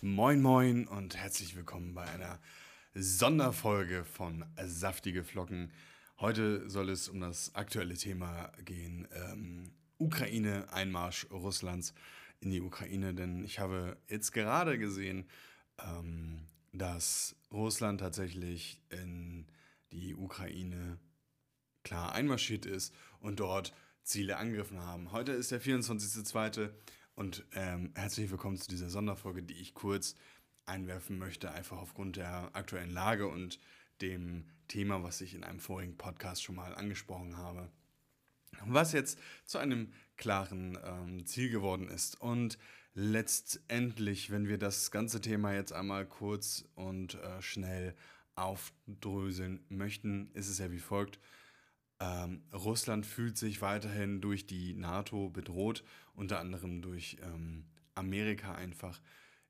Moin Moin und herzlich willkommen bei einer Sonderfolge von Saftige Flocken. Heute soll es um das aktuelle Thema gehen, ähm, Ukraine, Einmarsch Russlands in die Ukraine. Denn ich habe jetzt gerade gesehen, ähm, dass Russland tatsächlich in die Ukraine klar einmarschiert ist und dort Ziele angegriffen haben. Heute ist der 24.02. Und ähm, herzlich willkommen zu dieser Sonderfolge, die ich kurz einwerfen möchte, einfach aufgrund der aktuellen Lage und dem Thema, was ich in einem vorigen Podcast schon mal angesprochen habe. Was jetzt zu einem klaren ähm, Ziel geworden ist. Und letztendlich, wenn wir das ganze Thema jetzt einmal kurz und äh, schnell aufdröseln möchten, ist es ja wie folgt. Ähm, Russland fühlt sich weiterhin durch die NATO bedroht, unter anderem durch ähm, Amerika einfach.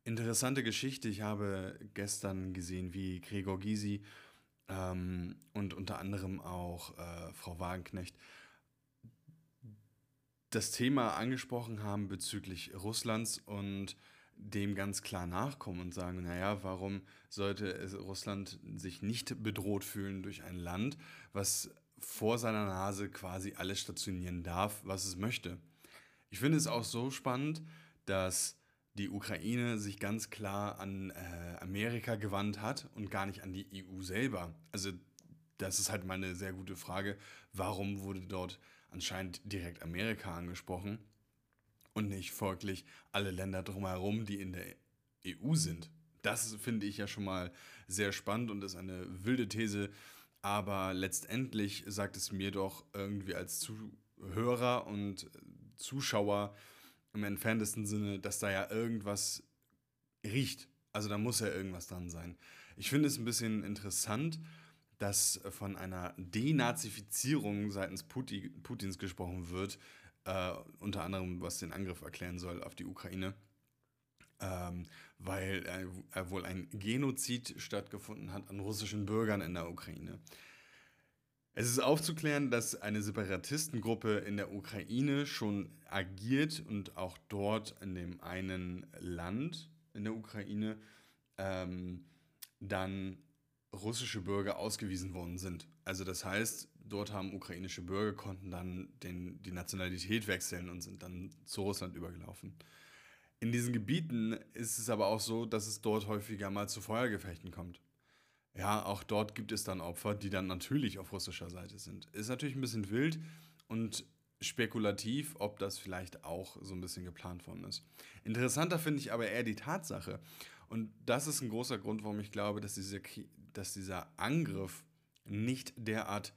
Interessante Geschichte. Ich habe gestern gesehen, wie Gregor Gysi ähm, und unter anderem auch äh, Frau Wagenknecht das Thema angesprochen haben bezüglich Russlands und dem ganz klar nachkommen und sagen, naja, warum sollte Russland sich nicht bedroht fühlen durch ein Land, was vor seiner Nase quasi alles stationieren darf, was es möchte. Ich finde es auch so spannend, dass die Ukraine sich ganz klar an äh, Amerika gewandt hat und gar nicht an die EU selber. Also das ist halt mal eine sehr gute Frage. Warum wurde dort anscheinend direkt Amerika angesprochen und nicht folglich alle Länder drumherum, die in der EU sind? Das finde ich ja schon mal sehr spannend und ist eine wilde These, aber letztendlich sagt es mir doch irgendwie als Zuhörer und Zuschauer im entferntesten Sinne, dass da ja irgendwas riecht. Also da muss ja irgendwas dran sein. Ich finde es ein bisschen interessant, dass von einer Denazifizierung seitens Putin, Putins gesprochen wird, äh, unter anderem was den Angriff erklären soll auf die Ukraine ähm, weil äh, wohl ein Genozid stattgefunden hat an russischen Bürgern in der Ukraine. Es ist aufzuklären, dass eine Separatistengruppe in der Ukraine schon agiert und auch dort in dem einen Land in der Ukraine ähm, dann russische Bürger ausgewiesen worden sind. Also das heißt, dort haben ukrainische Bürger konnten dann den, die Nationalität wechseln und sind dann zu Russland übergelaufen. In diesen Gebieten ist es aber auch so, dass es dort häufiger mal zu Feuergefechten kommt. Ja, auch dort gibt es dann Opfer, die dann natürlich auf russischer Seite sind. Ist natürlich ein bisschen wild und spekulativ, ob das vielleicht auch so ein bisschen geplant worden ist. Interessanter finde ich aber eher die Tatsache. Und das ist ein großer Grund, warum ich glaube, dass, diese, dass dieser Angriff nicht derart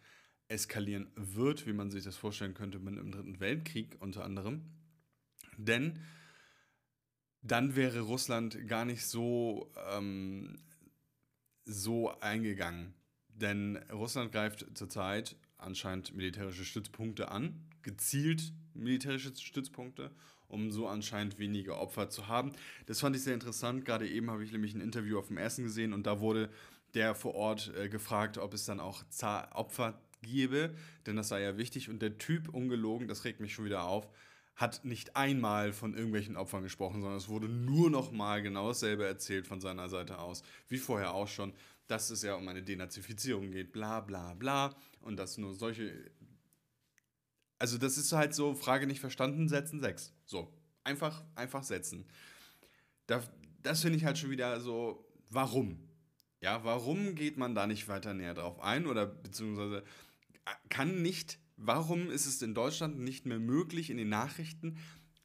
eskalieren wird, wie man sich das vorstellen könnte mit dem Dritten Weltkrieg unter anderem. Denn dann wäre Russland gar nicht so, ähm, so eingegangen. Denn Russland greift zurzeit anscheinend militärische Stützpunkte an, gezielt militärische Stützpunkte, um so anscheinend weniger Opfer zu haben. Das fand ich sehr interessant. Gerade eben habe ich nämlich ein Interview auf dem Ersten gesehen und da wurde der vor Ort äh, gefragt, ob es dann auch Opfer gäbe, denn das sei ja wichtig. Und der Typ, ungelogen, das regt mich schon wieder auf, hat nicht einmal von irgendwelchen Opfern gesprochen, sondern es wurde nur noch mal genau dasselbe erzählt von seiner Seite aus, wie vorher auch schon, dass es ja um eine Denazifizierung geht, bla bla bla und dass nur solche also das ist halt so Frage nicht verstanden, setzen sechs. So, einfach einfach setzen. Da, das finde ich halt schon wieder so warum? Ja, warum geht man da nicht weiter näher drauf ein oder beziehungsweise kann nicht Warum ist es in Deutschland nicht mehr möglich, in den Nachrichten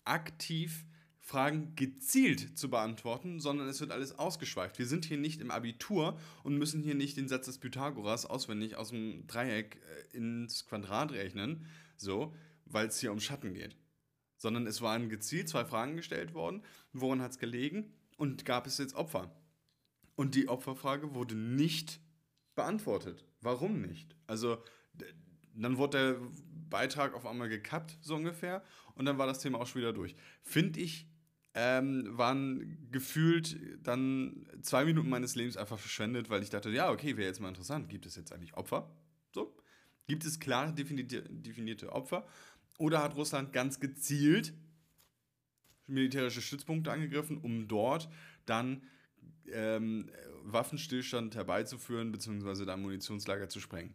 aktiv Fragen gezielt zu beantworten, sondern es wird alles ausgeschweift. Wir sind hier nicht im Abitur und müssen hier nicht den Satz des Pythagoras auswendig aus dem Dreieck äh, ins Quadrat rechnen, so, weil es hier um Schatten geht. Sondern es waren gezielt zwei Fragen gestellt worden, woran hat es gelegen und gab es jetzt Opfer. Und die Opferfrage wurde nicht beantwortet. Warum nicht? Also dann wurde der Beitrag auf einmal gekappt, so ungefähr. Und dann war das Thema auch schon wieder durch. Finde ich, ähm, waren gefühlt dann zwei Minuten meines Lebens einfach verschwendet, weil ich dachte, ja, okay, wäre jetzt mal interessant. Gibt es jetzt eigentlich Opfer? So. Gibt es klar definierte, Opfer? Oder hat Russland ganz gezielt militärische Stützpunkte angegriffen, um dort dann ähm, Waffenstillstand herbeizuführen, beziehungsweise da Munitionslager zu sprengen.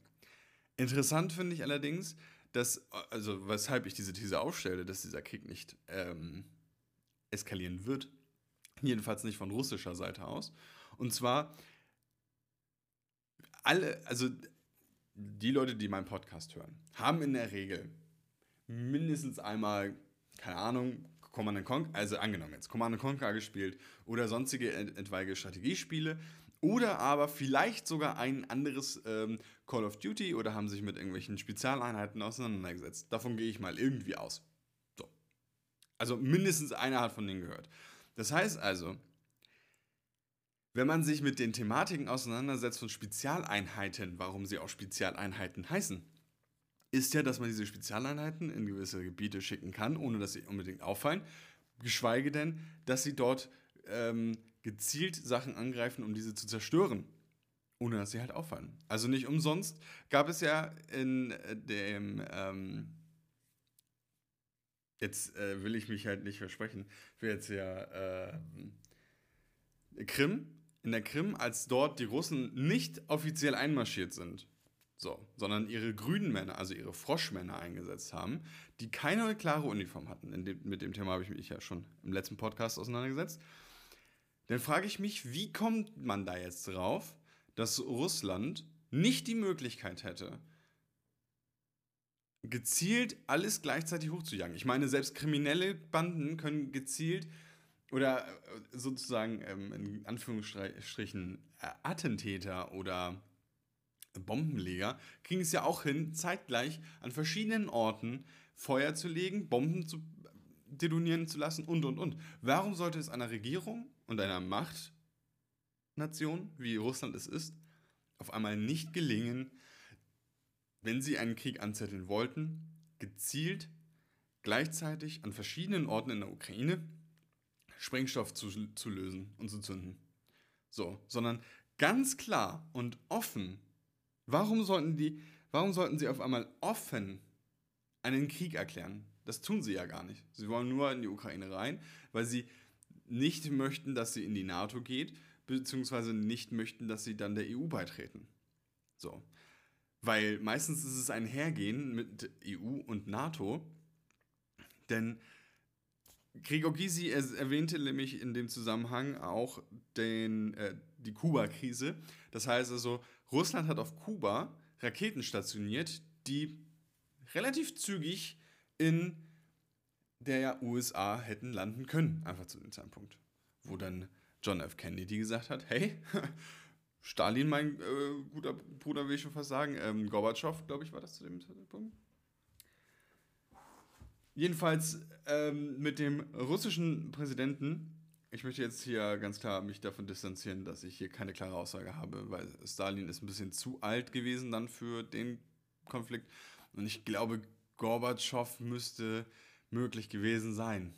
Interessant finde ich allerdings, dass, also weshalb ich diese These aufstelle, dass dieser Krieg nicht ähm, eskalieren wird, jedenfalls nicht von russischer Seite aus. Und zwar alle, also die Leute, die meinen Podcast hören, haben in der Regel mindestens einmal, keine Ahnung, Command Conquer, also angenommen jetzt, Command Conquer gespielt oder sonstige etwaige Strategiespiele oder aber vielleicht sogar ein anderes ähm, Call of Duty oder haben sich mit irgendwelchen Spezialeinheiten auseinandergesetzt. Davon gehe ich mal irgendwie aus. So. Also mindestens einer hat von denen gehört. Das heißt also, wenn man sich mit den Thematiken auseinandersetzt von Spezialeinheiten, warum sie auch Spezialeinheiten heißen, ist ja, dass man diese Spezialeinheiten in gewisse Gebiete schicken kann, ohne dass sie unbedingt auffallen. Geschweige denn, dass sie dort ähm, gezielt Sachen angreifen, um diese zu zerstören, ohne dass sie halt auffallen. Also nicht umsonst gab es ja in dem, ähm, jetzt äh, will ich mich halt nicht versprechen, ich will jetzt ja äh, Krim, in der Krim, als dort die Russen nicht offiziell einmarschiert sind, so, sondern ihre grünen Männer, also ihre Froschmänner eingesetzt haben, die keine klare Uniform hatten. Dem, mit dem Thema habe ich mich ja schon im letzten Podcast auseinandergesetzt. Dann frage ich mich, wie kommt man da jetzt drauf, dass Russland nicht die Möglichkeit hätte, gezielt alles gleichzeitig hochzujagen. Ich meine, selbst kriminelle Banden können gezielt oder äh, sozusagen ähm, in Anführungsstrichen äh, Attentäter oder Bombenleger kriegen es ja auch hin, zeitgleich an verschiedenen Orten Feuer zu legen, Bomben zu detonieren zu lassen und und und. Warum sollte es einer Regierung und einer Machtnation, wie Russland es ist, auf einmal nicht gelingen, wenn sie einen Krieg anzetteln wollten, gezielt gleichzeitig an verschiedenen Orten in der Ukraine Sprengstoff zu, zu lösen und zu zünden. So, sondern ganz klar und offen Warum sollten die, warum sollten sie auf einmal offen einen Krieg erklären? Das tun sie ja gar nicht. Sie wollen nur in die Ukraine rein, weil sie nicht möchten, dass sie in die NATO geht, beziehungsweise nicht möchten, dass sie dann der EU beitreten. So. Weil meistens ist es ein Hergehen mit EU und NATO, denn Gregor Gysi erwähnte nämlich in dem Zusammenhang auch den, äh, die Kuba-Krise. Das heißt also, Russland hat auf Kuba Raketen stationiert, die relativ zügig in der USA hätten landen können, einfach zu dem Zeitpunkt. Wo dann John F. Kennedy gesagt hat, hey, Stalin, mein äh, guter Bruder, will ich schon fast sagen, ähm, Gorbatschow, glaube ich, war das zu dem Zeitpunkt. Jedenfalls ähm, mit dem russischen Präsidenten ich möchte jetzt hier ganz klar mich davon distanzieren, dass ich hier keine klare Aussage habe, weil Stalin ist ein bisschen zu alt gewesen dann für den Konflikt. Und ich glaube, Gorbatschow müsste möglich gewesen sein.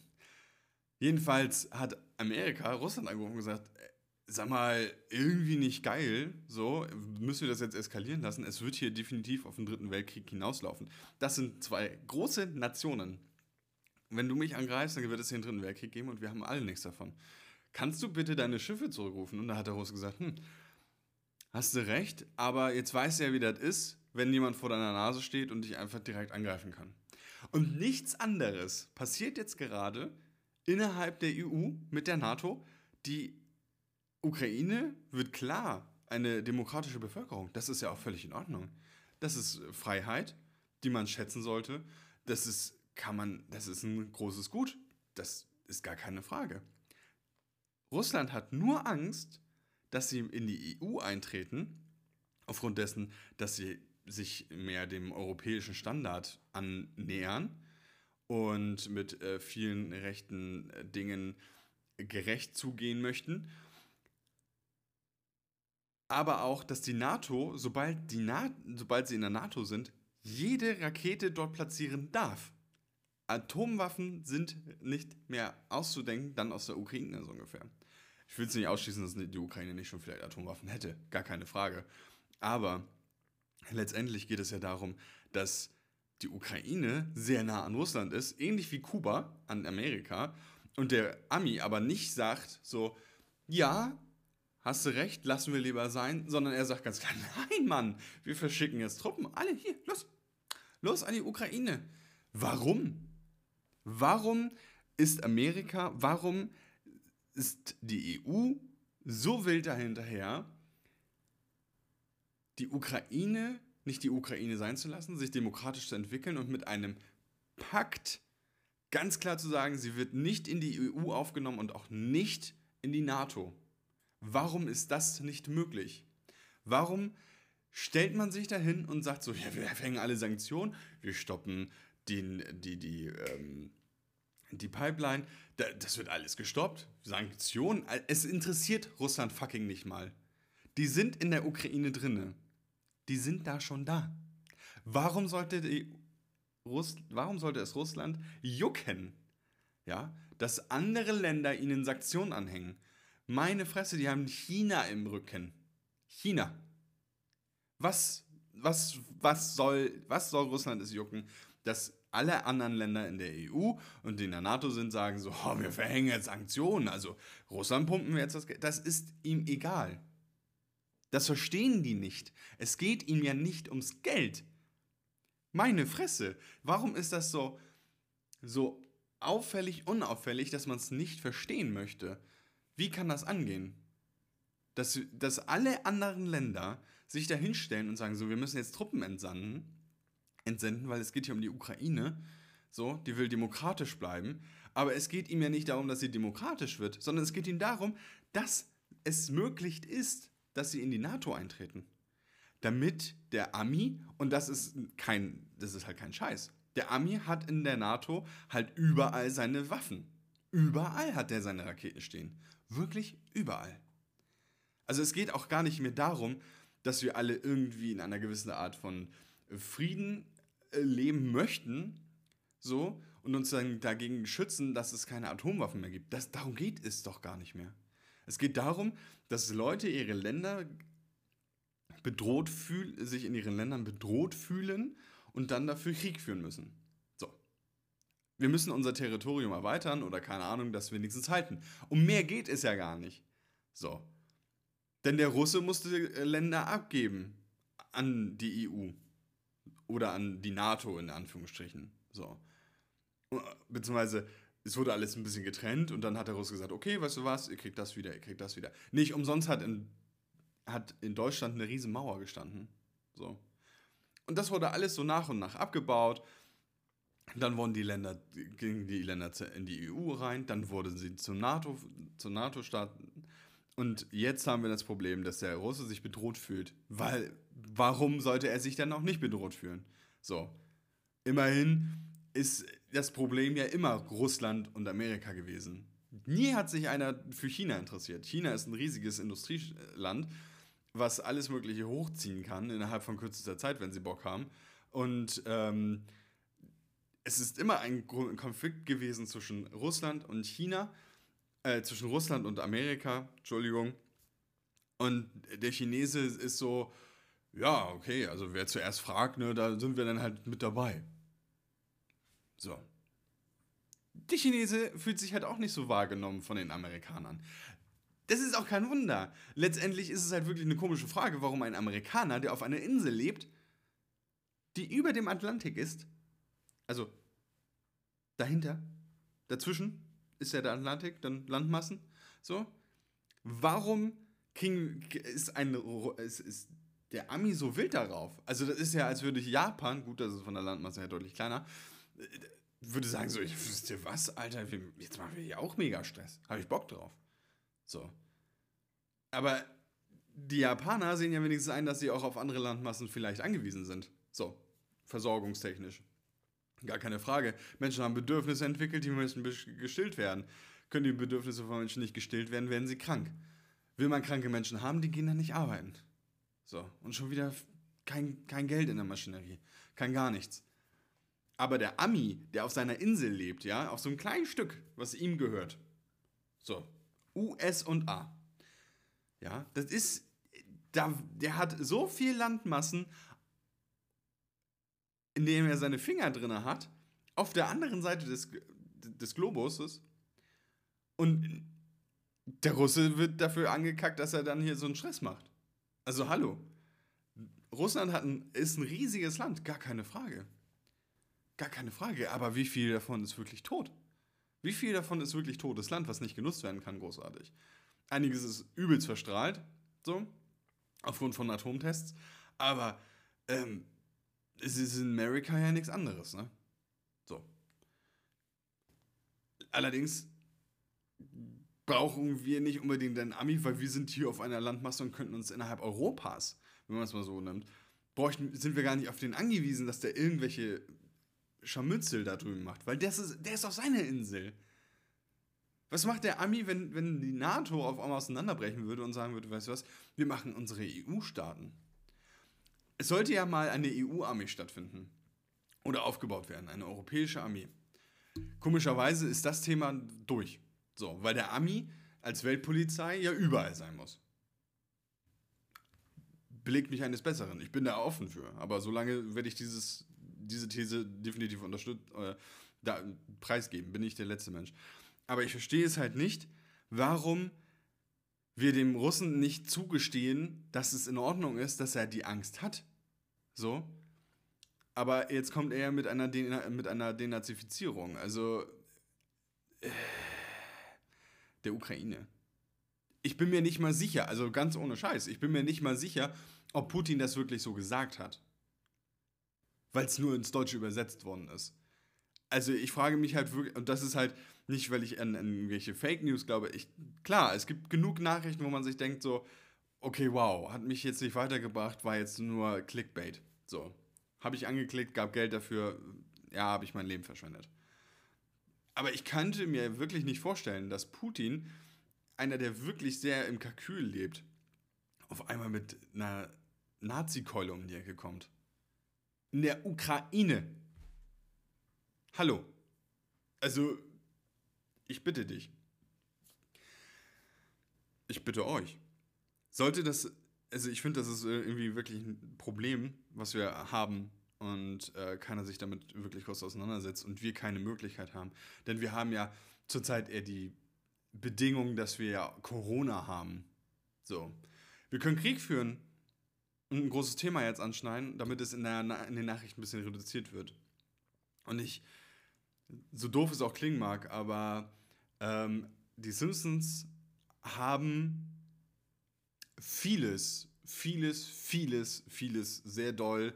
Jedenfalls hat Amerika Russland angerufen und gesagt, äh, sag mal, irgendwie nicht geil, so, müssen wir das jetzt eskalieren lassen. Es wird hier definitiv auf den Dritten Weltkrieg hinauslaufen. Das sind zwei große Nationen, wenn du mich angreifst, dann wird es hier einen dritten Weltkrieg geben und wir haben alle nichts davon. Kannst du bitte deine Schiffe zurückrufen? Und da hat der Russe gesagt, hm, hast du recht, aber jetzt weißt du ja, wie das ist, wenn jemand vor deiner Nase steht und dich einfach direkt angreifen kann. Und nichts anderes passiert jetzt gerade innerhalb der EU mit der NATO. Die Ukraine wird klar eine demokratische Bevölkerung. Das ist ja auch völlig in Ordnung. Das ist Freiheit, die man schätzen sollte. Das ist kann man, das ist ein großes Gut. Das ist gar keine Frage. Russland hat nur Angst, dass sie in die EU eintreten, aufgrund dessen, dass sie sich mehr dem europäischen Standard annähern und mit äh, vielen rechten äh, Dingen gerecht zugehen möchten. Aber auch, dass die NATO, sobald, die Na sobald sie in der NATO sind, jede Rakete dort platzieren darf. Atomwaffen sind nicht mehr auszudenken, dann aus der Ukraine so ungefähr. Ich will es nicht ausschließen, dass die Ukraine nicht schon vielleicht Atomwaffen hätte, gar keine Frage. Aber letztendlich geht es ja darum, dass die Ukraine sehr nah an Russland ist, ähnlich wie Kuba an Amerika, und der Ami aber nicht sagt, so, ja, hast du recht, lassen wir lieber sein, sondern er sagt ganz klar, nein, Mann, wir verschicken jetzt Truppen, alle hier, los, los an die Ukraine. Warum? Warum ist Amerika, warum ist die EU so wild dahinterher, die Ukraine nicht die Ukraine sein zu lassen, sich demokratisch zu entwickeln und mit einem Pakt ganz klar zu sagen, sie wird nicht in die EU aufgenommen und auch nicht in die NATO. Warum ist das nicht möglich? Warum stellt man sich dahin und sagt so, ja, wir verhängen alle Sanktionen, wir stoppen den, die, die, ähm, die Pipeline, das wird alles gestoppt. Sanktionen, es interessiert Russland fucking nicht mal. Die sind in der Ukraine drinne. Die sind da schon da. Warum sollte, die Russ warum sollte es Russland jucken, ja, dass andere Länder ihnen Sanktionen anhängen? Meine Fresse, die haben China im Rücken. China. Was, was, was, soll, was soll Russland es jucken, dass alle anderen Länder in der EU und in der NATO sind, sagen so, oh, wir verhängen jetzt Sanktionen, also Russland pumpen wir jetzt das Geld. Das ist ihm egal. Das verstehen die nicht. Es geht ihm ja nicht ums Geld. Meine Fresse, warum ist das so, so auffällig, unauffällig, dass man es nicht verstehen möchte? Wie kann das angehen? Dass, dass alle anderen Länder sich da hinstellen und sagen, so, wir müssen jetzt Truppen entsenden, entsenden, weil es geht hier um die Ukraine. So, die will demokratisch bleiben. Aber es geht ihm ja nicht darum, dass sie demokratisch wird, sondern es geht ihm darum, dass es möglich ist, dass sie in die NATO eintreten. Damit der Ami, und das ist kein, das ist halt kein Scheiß, der Ami hat in der NATO halt überall seine Waffen. Überall hat er seine Raketen stehen. Wirklich überall. Also es geht auch gar nicht mehr darum, dass wir alle irgendwie in einer gewissen Art von Frieden äh, leben möchten, so, und uns dann dagegen schützen, dass es keine Atomwaffen mehr gibt. Das, darum geht es doch gar nicht mehr. Es geht darum, dass Leute ihre Länder bedroht fühlen, sich in ihren Ländern bedroht fühlen und dann dafür Krieg führen müssen. So. Wir müssen unser Territorium erweitern oder keine Ahnung, das wenigstens halten. Um mehr geht es ja gar nicht. So. Denn der Russe musste Länder abgeben an die EU oder an die NATO in Anführungsstrichen. So. Beziehungsweise es wurde alles ein bisschen getrennt und dann hat der Russe gesagt, okay, weißt du was, ihr kriegt das wieder, ihr kriegt das wieder. Nicht umsonst hat in, hat in Deutschland eine riesen Mauer gestanden. So. Und das wurde alles so nach und nach abgebaut. Dann wurden die Länder, gingen die Länder in die EU rein, dann wurden sie zum NATO, zum NATO-Staaten. Und jetzt haben wir das Problem, dass der Russe sich bedroht fühlt. Weil, warum sollte er sich dann auch nicht bedroht fühlen? So. Immerhin ist das Problem ja immer Russland und Amerika gewesen. Nie hat sich einer für China interessiert. China ist ein riesiges Industrieland, was alles Mögliche hochziehen kann innerhalb von kürzester Zeit, wenn sie Bock haben. Und ähm, es ist immer ein Konflikt gewesen zwischen Russland und China, äh, zwischen Russland und Amerika, Entschuldigung. Und der Chinese ist so, ja, okay, also wer zuerst fragt, ne, da sind wir dann halt mit dabei. So. Die Chinese fühlt sich halt auch nicht so wahrgenommen von den Amerikanern. Das ist auch kein Wunder. Letztendlich ist es halt wirklich eine komische Frage, warum ein Amerikaner, der auf einer Insel lebt, die über dem Atlantik ist, also dahinter, dazwischen ist ja der Atlantik, dann Landmassen, so. Warum kriegen, ist, ein, ist, ist der Ami so wild darauf? Also das ist ja, als würde Japan, gut, das ist von der Landmasse her deutlich kleiner, würde sagen, so, ich wüsste was, Alter, jetzt machen wir hier auch mega Stress. Habe ich Bock drauf. So. Aber die Japaner sehen ja wenigstens ein, dass sie auch auf andere Landmassen vielleicht angewiesen sind. So, versorgungstechnisch. Gar keine Frage. Menschen haben Bedürfnisse entwickelt, die müssen gestillt werden. Können die Bedürfnisse von Menschen nicht gestillt werden, werden sie krank. Will man kranke Menschen haben, die gehen dann nicht arbeiten. So, und schon wieder kein, kein Geld in der Maschinerie. Kein gar nichts. Aber der Ami, der auf seiner Insel lebt, ja, auf so einem kleinen Stück, was ihm gehört. So, US und A. Ja, das ist, da, der hat so viel Landmassen, in dem er seine Finger drin hat, auf der anderen Seite des, des Globuses. Und der Russe wird dafür angekackt, dass er dann hier so einen Stress macht. Also hallo. Russland hat ein, ist ein riesiges Land, gar keine Frage. Gar keine Frage. Aber wie viel davon ist wirklich tot? Wie viel davon ist wirklich totes Land, was nicht genutzt werden kann, großartig? Einiges ist übelst verstrahlt, so, aufgrund von Atomtests. Aber ähm, es ist in Amerika ja nichts anderes, ne? So. Allerdings brauchen wir nicht unbedingt einen Ami, weil wir sind hier auf einer Landmasse und könnten uns innerhalb Europas, wenn man es mal so nimmt, bräuchten, sind wir gar nicht auf den angewiesen, dass der irgendwelche Scharmützel da drüben macht, weil das ist, der ist auf seiner Insel. Was macht der Ami, wenn, wenn die NATO auf einmal auseinanderbrechen würde und sagen würde, weißt du was, wir machen unsere EU-Staaten. Es sollte ja mal eine EU-Armee stattfinden oder aufgebaut werden, eine europäische Armee. Komischerweise ist das Thema durch. So, weil der Ami als Weltpolizei ja überall sein muss. Belegt mich eines Besseren. Ich bin da offen für. Aber solange werde ich dieses, diese These definitiv unterstützen, äh, da, preisgeben. Bin ich der letzte Mensch. Aber ich verstehe es halt nicht, warum wir dem Russen nicht zugestehen, dass es in Ordnung ist, dass er die Angst hat. So. Aber jetzt kommt er mit einer, Den mit einer Denazifizierung. Also. Äh, der Ukraine. Ich bin mir nicht mal sicher, also ganz ohne Scheiß, ich bin mir nicht mal sicher, ob Putin das wirklich so gesagt hat. Weil es nur ins Deutsche übersetzt worden ist. Also ich frage mich halt wirklich, und das ist halt nicht, weil ich an, an irgendwelche Fake News glaube. Ich, klar, es gibt genug Nachrichten, wo man sich denkt so, okay, wow, hat mich jetzt nicht weitergebracht, war jetzt nur Clickbait. So, habe ich angeklickt, gab Geld dafür, ja, habe ich mein Leben verschwendet. Aber ich könnte mir wirklich nicht vorstellen, dass Putin, einer, der wirklich sehr im Kalkül lebt, auf einmal mit einer Nazi-Keule um die Ecke kommt. In der Ukraine. Hallo. Also, ich bitte dich. Ich bitte euch. Sollte das, also ich finde, das ist irgendwie wirklich ein Problem, was wir haben und äh, keiner sich damit wirklich groß auseinandersetzt und wir keine Möglichkeit haben. Denn wir haben ja zurzeit eher die Bedingung, dass wir ja Corona haben. So. Wir können Krieg führen ein großes Thema jetzt anschneiden, damit es in, der, in den Nachrichten ein bisschen reduziert wird. Und ich, so doof es auch klingen mag, aber ähm, die Simpsons haben vieles, vieles, vieles, vieles sehr doll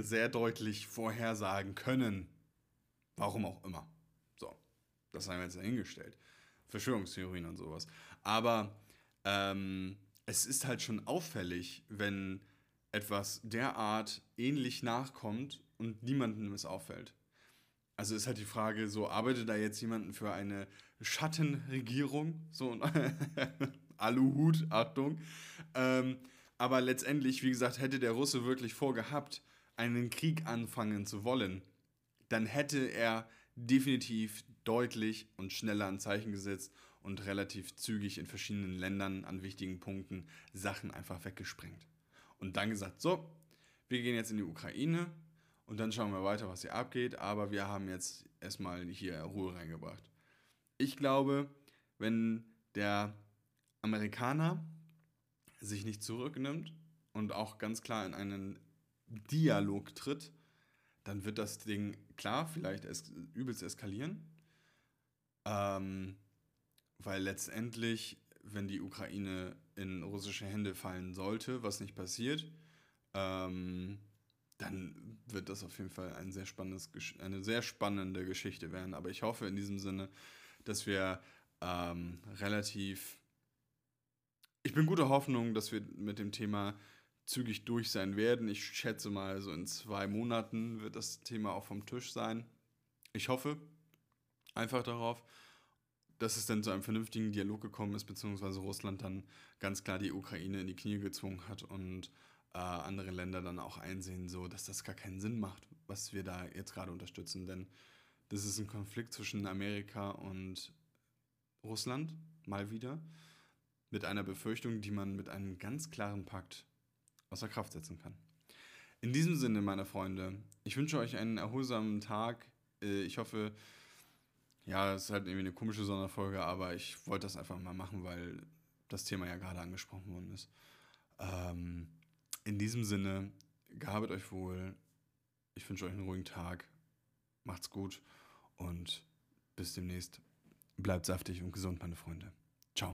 sehr deutlich vorhersagen können. Warum auch immer. So, das haben wir jetzt dahingestellt. Verschwörungstheorien und sowas. Aber ähm, es ist halt schon auffällig, wenn etwas derart ähnlich nachkommt und niemandem es auffällt. Also ist halt die Frage, so arbeitet da jetzt jemanden für eine Schattenregierung? So Aluhut, Achtung. Ähm, aber letztendlich, wie gesagt, hätte der Russe wirklich vorgehabt, einen Krieg anfangen zu wollen, dann hätte er definitiv deutlich und schneller ein Zeichen gesetzt und relativ zügig in verschiedenen Ländern an wichtigen Punkten Sachen einfach weggesprengt. Und dann gesagt, so, wir gehen jetzt in die Ukraine und dann schauen wir weiter, was hier abgeht, aber wir haben jetzt erstmal hier Ruhe reingebracht. Ich glaube, wenn der Amerikaner sich nicht zurücknimmt und auch ganz klar in einen Dialog tritt, dann wird das Ding klar vielleicht es übelst eskalieren. Ähm, weil letztendlich, wenn die Ukraine in russische Hände fallen sollte, was nicht passiert, ähm, dann wird das auf jeden Fall ein sehr spannendes, eine sehr spannende Geschichte werden. Aber ich hoffe in diesem Sinne, dass wir ähm, relativ ich bin guter Hoffnung, dass wir mit dem Thema zügig durch sein werden. Ich schätze mal, so in zwei Monaten wird das Thema auch vom Tisch sein. Ich hoffe einfach darauf, dass es dann zu einem vernünftigen Dialog gekommen ist, beziehungsweise Russland dann ganz klar die Ukraine in die Knie gezwungen hat und äh, andere Länder dann auch einsehen, so dass das gar keinen Sinn macht, was wir da jetzt gerade unterstützen. Denn das ist ein Konflikt zwischen Amerika und Russland, mal wieder mit einer Befürchtung, die man mit einem ganz klaren Pakt außer Kraft setzen kann. In diesem Sinne, meine Freunde, ich wünsche euch einen erholsamen Tag. Äh, ich hoffe, ja, es ist halt irgendwie eine komische Sonderfolge, aber ich wollte das einfach mal machen, weil das Thema ja gerade angesprochen worden ist. Ähm, in diesem Sinne, gehabet euch wohl. Ich wünsche euch einen ruhigen Tag. Macht's gut und bis demnächst. Bleibt saftig und gesund, meine Freunde.